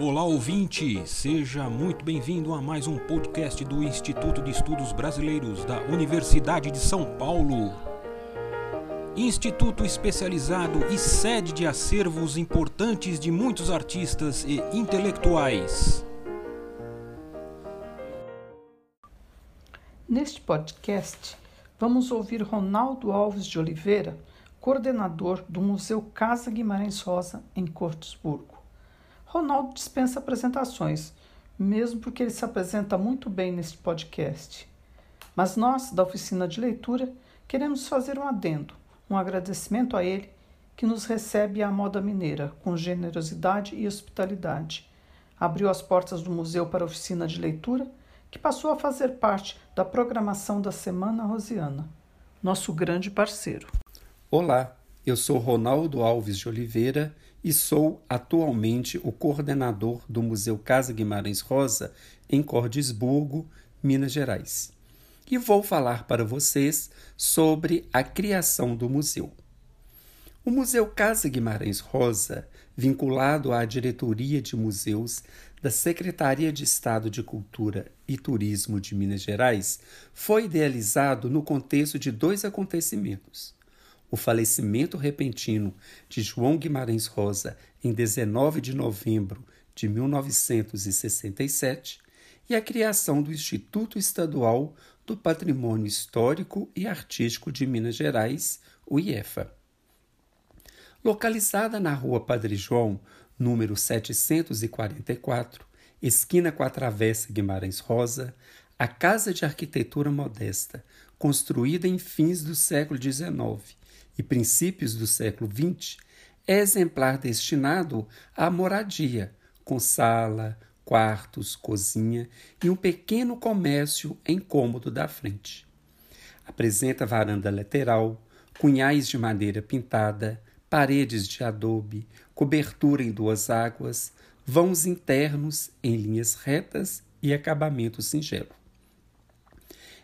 Olá ouvinte, seja muito bem-vindo a mais um podcast do Instituto de Estudos Brasileiros da Universidade de São Paulo. Instituto especializado e sede de acervos importantes de muitos artistas e intelectuais. Neste podcast, vamos ouvir Ronaldo Alves de Oliveira, coordenador do Museu Casa Guimarães Rosa, em Cortesburgo. Ronaldo dispensa apresentações, mesmo porque ele se apresenta muito bem neste podcast. Mas nós, da oficina de leitura, queremos fazer um adendo, um agradecimento a ele que nos recebe à moda mineira com generosidade e hospitalidade. Abriu as portas do museu para a oficina de leitura, que passou a fazer parte da programação da Semana Rosiana. Nosso grande parceiro. Olá, eu sou Ronaldo Alves de Oliveira e sou atualmente o coordenador do Museu Casa Guimarães Rosa em Cordisburgo, Minas Gerais. E vou falar para vocês sobre a criação do museu. O Museu Casa Guimarães Rosa, vinculado à Diretoria de Museus da Secretaria de Estado de Cultura e Turismo de Minas Gerais, foi idealizado no contexto de dois acontecimentos o falecimento repentino de João Guimarães Rosa em 19 de novembro de 1967 e a criação do Instituto Estadual do Patrimônio Histórico e Artístico de Minas Gerais, o IEFA. Localizada na Rua Padre João, número 744, esquina com a Travessa Guimarães Rosa, a casa de arquitetura modesta, construída em fins do século XIX e princípios do século XX, é exemplar destinado à moradia, com sala, quartos, cozinha e um pequeno comércio em cômodo da frente. Apresenta varanda lateral, cunhais de madeira pintada, paredes de adobe, cobertura em duas águas, vãos internos em linhas retas e acabamento singelo.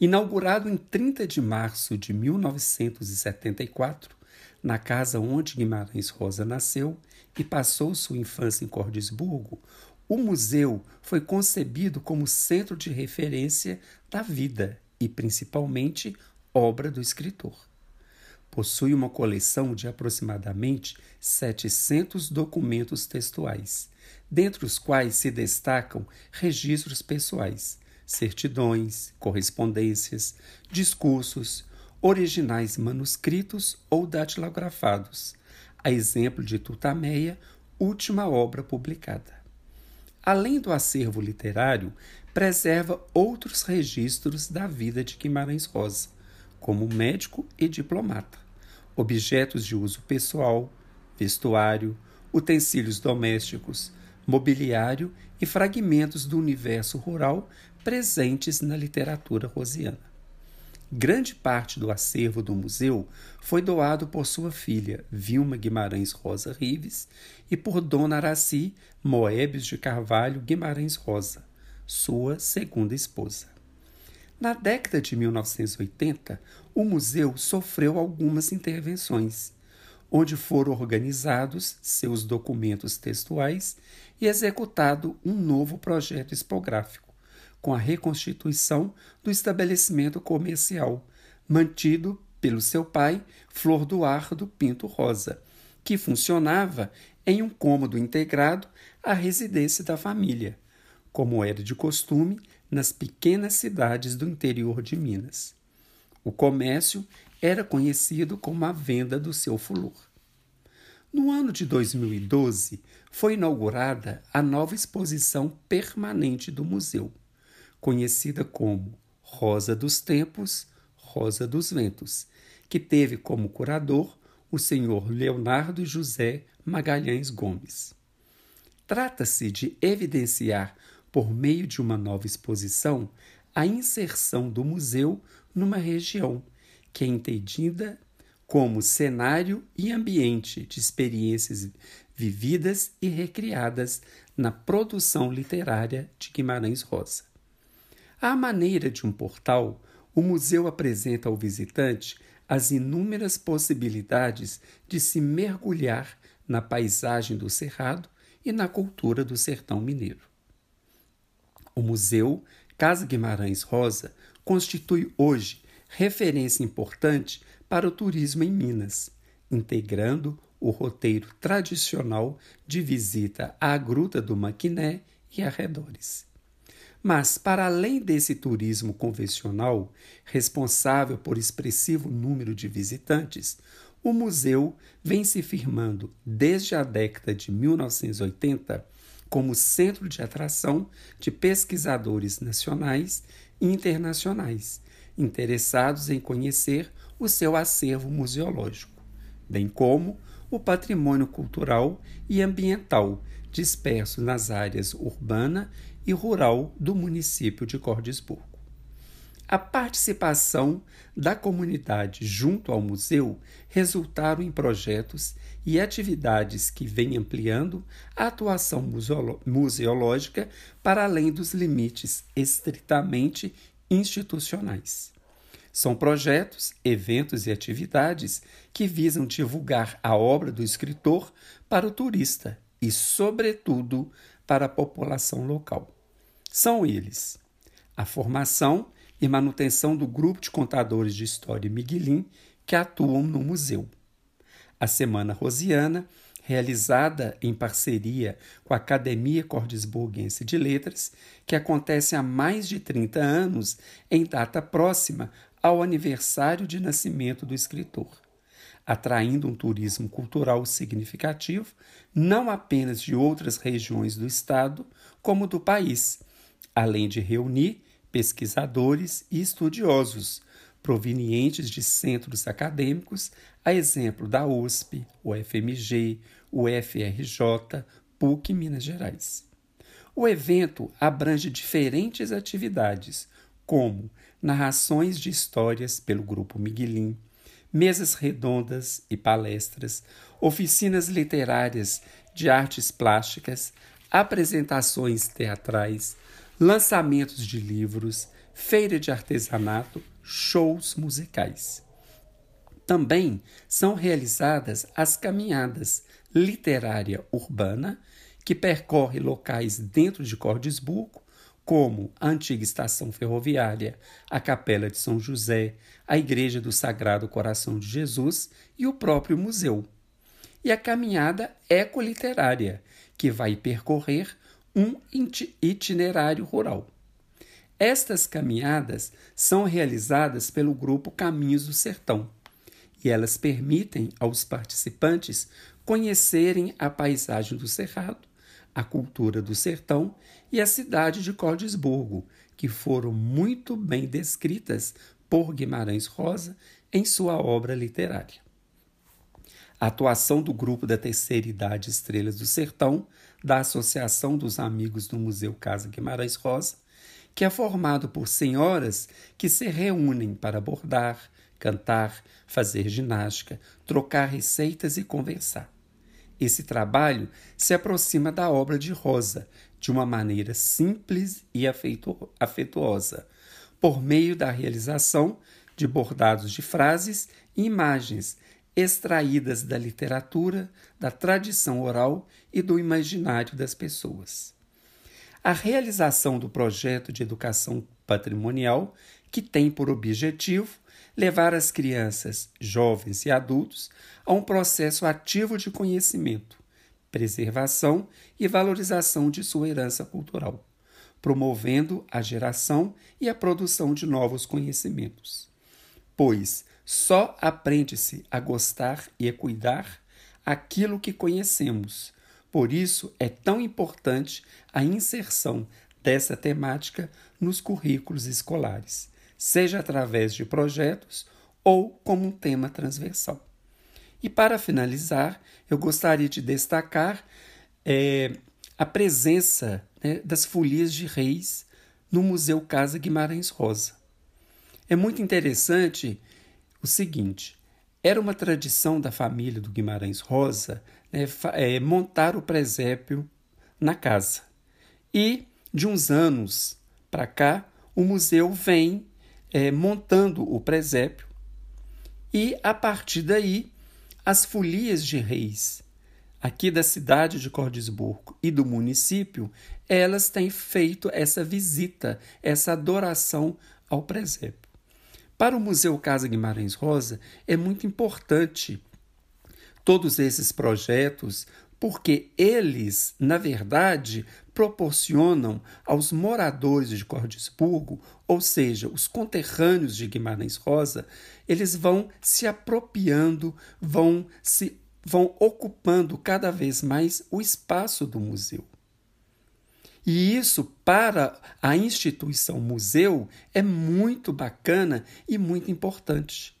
Inaugurado em 30 de março de 1974, na casa onde Guimarães Rosa nasceu e passou sua infância em Cordisburgo, o museu foi concebido como centro de referência da vida e, principalmente, obra do escritor. Possui uma coleção de aproximadamente 700 documentos textuais, dentre os quais se destacam registros pessoais, certidões, correspondências, discursos, originais manuscritos ou datilografados, a exemplo de Tutameia, última obra publicada. Além do acervo literário, preserva outros registros da vida de Guimarães Rosa, como médico e diplomata, objetos de uso pessoal, vestuário, utensílios domésticos, mobiliário e fragmentos do universo rural presentes na literatura rosiana. Grande parte do acervo do museu foi doado por sua filha, Vilma Guimarães Rosa Rives, e por Dona Araci Moebius de Carvalho Guimarães Rosa, sua segunda esposa. Na década de 1980, o museu sofreu algumas intervenções, onde foram organizados seus documentos textuais e executado um novo projeto expográfico com a reconstituição do estabelecimento comercial, mantido pelo seu pai, Flor Duardo Pinto Rosa, que funcionava em um cômodo integrado à residência da família, como era de costume nas pequenas cidades do interior de Minas. O comércio era conhecido como a venda do seu fulor. No ano de 2012, foi inaugurada a nova exposição permanente do museu conhecida como Rosa dos Tempos, Rosa dos Ventos, que teve como curador o senhor Leonardo José Magalhães Gomes. Trata-se de evidenciar, por meio de uma nova exposição, a inserção do museu numa região que é entendida como cenário e ambiente de experiências vividas e recriadas na produção literária de Guimarães Rosa. À maneira de um portal, o museu apresenta ao visitante as inúmeras possibilidades de se mergulhar na paisagem do Cerrado e na cultura do sertão mineiro. O Museu Casa Guimarães Rosa constitui hoje referência importante para o turismo em Minas, integrando o roteiro tradicional de visita à Gruta do Maquiné e arredores. Mas, para além desse turismo convencional, responsável por expressivo número de visitantes, o museu vem se firmando desde a década de 1980 como centro de atração de pesquisadores nacionais e internacionais interessados em conhecer o seu acervo museológico, bem como o patrimônio cultural e ambiental disperso nas áreas urbana e rural do município de Cordesburgo. A participação da comunidade junto ao museu resultaram em projetos e atividades que vêm ampliando a atuação museológica para além dos limites estritamente institucionais. São projetos, eventos e atividades que visam divulgar a obra do escritor para o turista e, sobretudo, para a população local. São eles a formação e manutenção do grupo de contadores de história Miguelim que atuam no museu. A Semana Rosiana, realizada em parceria com a Academia Cordesburguense de Letras, que acontece há mais de 30 anos, em data próxima ao aniversário de nascimento do escritor, atraindo um turismo cultural significativo, não apenas de outras regiões do estado, como do país, além de reunir pesquisadores e estudiosos provenientes de centros acadêmicos, a exemplo da USP, o FMG, o FRJ, PUC Minas Gerais. O evento abrange diferentes atividades, como narrações de histórias pelo Grupo Miguelim, mesas redondas e palestras, oficinas literárias de artes plásticas, apresentações teatrais, lançamentos de livros, feira de artesanato, shows musicais. Também são realizadas as caminhadas literária urbana, que percorre locais dentro de Cordesburgo, como a antiga estação ferroviária, a Capela de São José, a Igreja do Sagrado Coração de Jesus e o próprio museu. E a caminhada ecoliterária, que vai percorrer um itinerário rural. Estas caminhadas são realizadas pelo grupo Caminhos do Sertão e elas permitem aos participantes conhecerem a paisagem do Cerrado, a cultura do sertão e a cidade de Cordesburgo, que foram muito bem descritas por Guimarães Rosa em sua obra literária. A atuação do grupo da terceira idade Estrelas do Sertão, da Associação dos Amigos do Museu Casa Guimarães Rosa, que é formado por senhoras que se reúnem para bordar, cantar, fazer ginástica, trocar receitas e conversar. Esse trabalho se aproxima da obra de Rosa de uma maneira simples e afetuosa, por meio da realização de bordados de frases e imagens extraídas da literatura, da tradição oral e do imaginário das pessoas. A realização do projeto de educação patrimonial, que tem por objetivo levar as crianças, jovens e adultos a um processo ativo de conhecimento, preservação e valorização de sua herança cultural, promovendo a geração e a produção de novos conhecimentos. Pois só aprende-se a gostar e a cuidar aquilo que conhecemos. Por isso é tão importante a inserção dessa temática nos currículos escolares seja através de projetos ou como um tema transversal. E para finalizar, eu gostaria de destacar é, a presença né, das folias de reis no Museu Casa Guimarães Rosa. É muito interessante o seguinte: era uma tradição da família do Guimarães Rosa né, é, montar o presépio na casa. E de uns anos para cá, o museu vem é, montando o presépio, e a partir daí as folias de reis, aqui da cidade de Cordesburgo e do município, elas têm feito essa visita, essa adoração ao presépio. Para o Museu Casa Guimarães Rosa, é muito importante todos esses projetos, porque eles, na verdade, proporcionam aos moradores de Cordesburgo, ou seja, os conterrâneos de Guimarães Rosa, eles vão se apropriando, vão se vão ocupando cada vez mais o espaço do museu. E isso, para a instituição museu, é muito bacana e muito importante.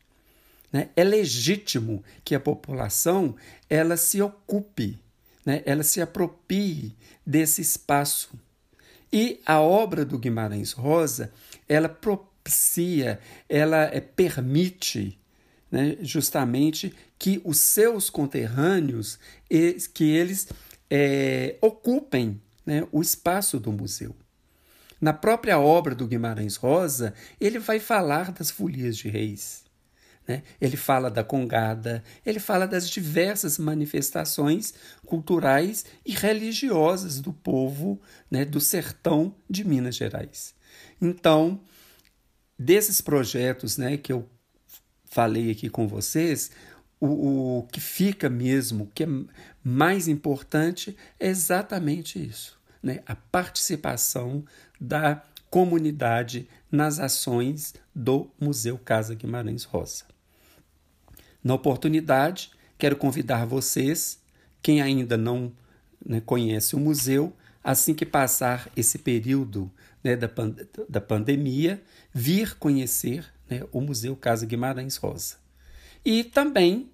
Né? É legítimo que a população ela se ocupe, né? ela se aproprie desse espaço. E a obra do Guimarães Rosa, ela propicia, ela é, permite né, justamente que os seus conterrâneos, que eles é, ocupem né, o espaço do museu. Na própria obra do Guimarães Rosa, ele vai falar das folias de reis. Né? Ele fala da congada, ele fala das diversas manifestações culturais e religiosas do povo né, do sertão de Minas Gerais. Então, desses projetos né, que eu falei aqui com vocês, o, o que fica mesmo, o que é mais importante, é exatamente isso: né? a participação da comunidade nas ações do Museu Casa Guimarães Rosa. Na oportunidade, quero convidar vocês, quem ainda não né, conhece o museu, assim que passar esse período né, da, da pandemia, vir conhecer né, o Museu Casa Guimarães Rosa. E também,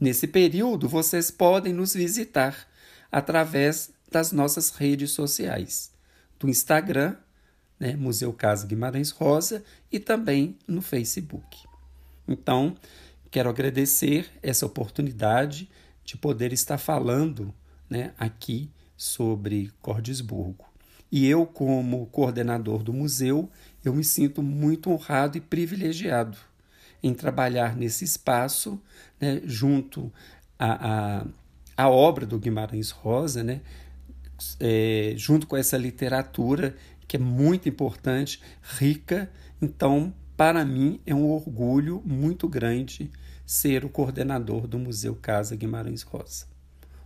nesse período, vocês podem nos visitar através das nossas redes sociais, do Instagram, né, Museu Casa Guimarães Rosa, e também no Facebook. Então, quero agradecer essa oportunidade de poder estar falando né, aqui sobre Cordesburgo. E eu, como coordenador do museu, eu me sinto muito honrado e privilegiado em trabalhar nesse espaço, né, junto à, obra do Guimarães Rosa, né, é, junto com essa literatura que é muito importante, rica. Então, para mim, é um orgulho muito grande ser o coordenador do Museu Casa Guimarães Rosa.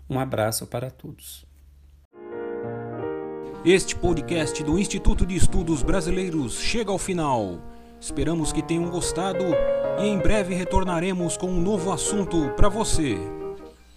Um abraço para todos. Este podcast do Instituto de Estudos Brasileiros chega ao final. Esperamos que tenham gostado e em breve retornaremos com um novo assunto para você.